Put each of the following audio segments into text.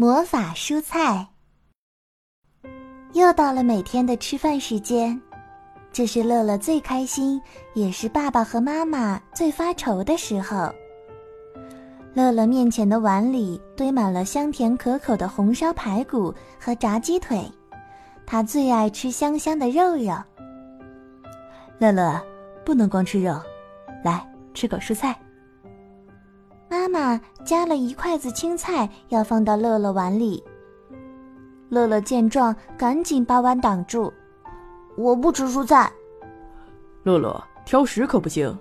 魔法蔬菜。又到了每天的吃饭时间，这是乐乐最开心，也是爸爸和妈妈最发愁的时候。乐乐面前的碗里堆满了香甜可口的红烧排骨和炸鸡腿，他最爱吃香香的肉肉。乐乐，不能光吃肉，来吃口蔬菜。妈妈夹了一筷子青菜，要放到乐乐碗里。乐乐见状，赶紧把碗挡住：“我不吃蔬菜。”乐乐，挑食可不行，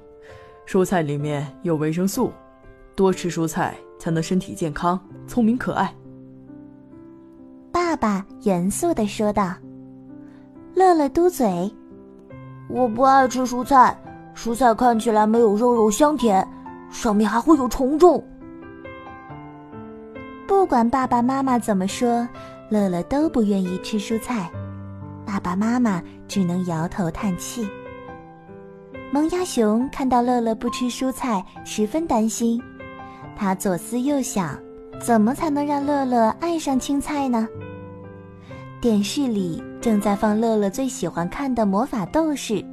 蔬菜里面有维生素，多吃蔬菜才能身体健康、聪明可爱。爸爸严肃地说道。乐乐嘟嘴：“我不爱吃蔬菜，蔬菜看起来没有肉肉香甜。”上面还会有虫虫。不管爸爸妈妈怎么说，乐乐都不愿意吃蔬菜。爸爸妈妈只能摇头叹气。萌芽熊看到乐乐不吃蔬菜，十分担心。他左思右想，怎么才能让乐乐爱上青菜呢？电视里正在放乐乐最喜欢看的魔法斗士。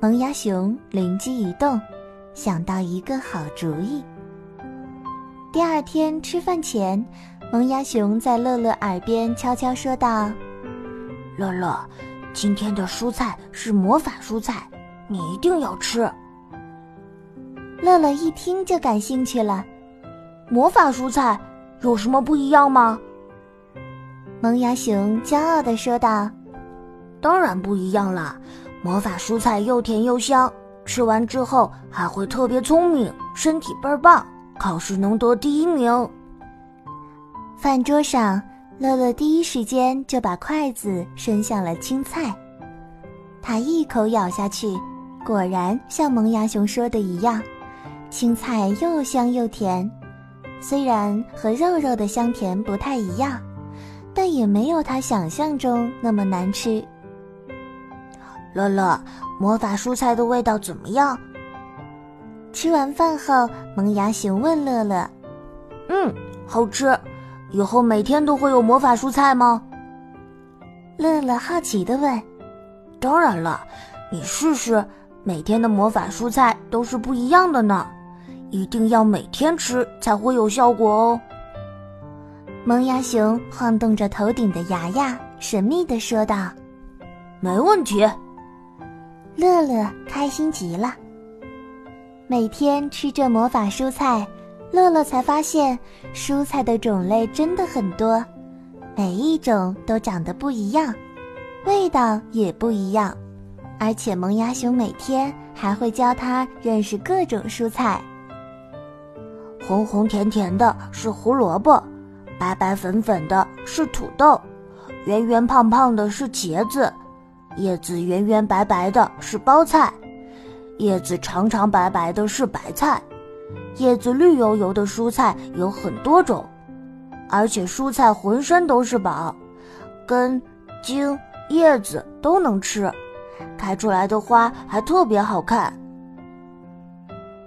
萌芽熊灵机一动。想到一个好主意。第二天吃饭前，萌芽熊在乐乐耳边悄悄说道：“乐乐，今天的蔬菜是魔法蔬菜，你一定要吃。”乐乐一听就感兴趣了。魔法蔬菜有什么不一样吗？萌芽熊骄傲地说道：“当然不一样啦！魔法蔬菜又甜又香。”吃完之后还会特别聪明，身体倍儿棒，考试能得第一名。饭桌上，乐乐第一时间就把筷子伸向了青菜，他一口咬下去，果然像萌芽熊说的一样，青菜又香又甜。虽然和肉肉的香甜不太一样，但也没有他想象中那么难吃。乐乐。魔法蔬菜的味道怎么样？吃完饭后，萌芽熊问乐乐：“嗯，好吃。以后每天都会有魔法蔬菜吗？”乐乐好奇的问：“当然了，你试试，每天的魔法蔬菜都是不一样的呢。一定要每天吃才会有效果哦。”萌芽熊晃动着头顶的牙牙，神秘的说道：“没问题。”乐乐开心极了。每天吃着魔法蔬菜，乐乐才发现蔬菜的种类真的很多，每一种都长得不一样，味道也不一样。而且萌芽熊每天还会教他认识各种蔬菜。红红甜甜的是胡萝卜，白白粉粉的是土豆，圆圆胖胖的是茄子。叶子圆圆白白的是包菜，叶子长长白白的是白菜，叶子绿油油的蔬菜有很多种，而且蔬菜浑身都是宝，根、茎、叶子都能吃，开出来的花还特别好看。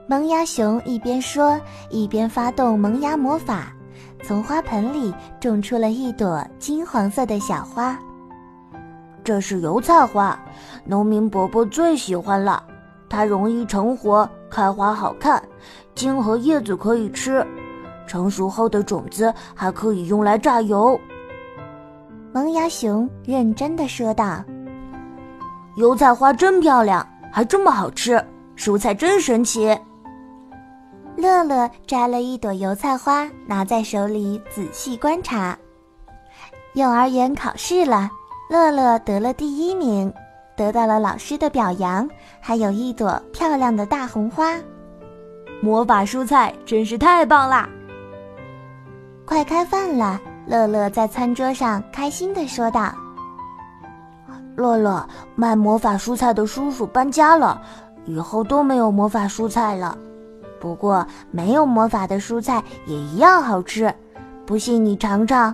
萌芽熊一边说，一边发动萌芽魔法，从花盆里种出了一朵金黄色的小花。这是油菜花，农民伯伯最喜欢了。它容易成活，开花好看，茎和叶子可以吃，成熟后的种子还可以用来榨油。萌芽熊认真的说道：“油菜花真漂亮，还这么好吃，蔬菜真神奇。”乐乐摘了一朵油菜花，拿在手里仔细观察。幼儿园考试了。乐乐得了第一名，得到了老师的表扬，还有一朵漂亮的大红花。魔法蔬菜真是太棒啦！快开饭了，乐乐在餐桌上开心地说道：“乐乐，卖魔法蔬菜的叔叔搬家了，以后都没有魔法蔬菜了。不过，没有魔法的蔬菜也一样好吃，不信你尝尝。”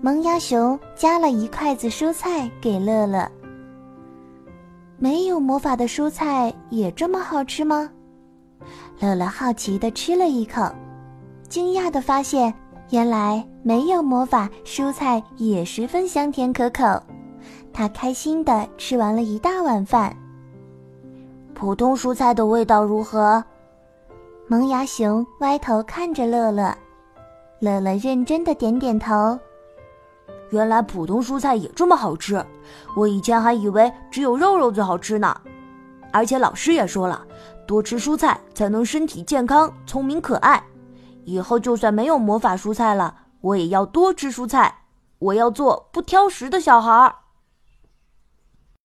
萌芽熊夹了一筷子蔬菜给乐乐。没有魔法的蔬菜也这么好吃吗？乐乐好奇的吃了一口，惊讶的发现原来没有魔法，蔬菜也十分香甜可口。他开心地吃完了一大碗饭。普通蔬菜的味道如何？萌芽熊歪头看着乐乐，乐乐认真的点点头。原来普通蔬菜也这么好吃，我以前还以为只有肉肉最好吃呢。而且老师也说了，多吃蔬菜才能身体健康、聪明可爱。以后就算没有魔法蔬菜了，我也要多吃蔬菜。我要做不挑食的小孩儿。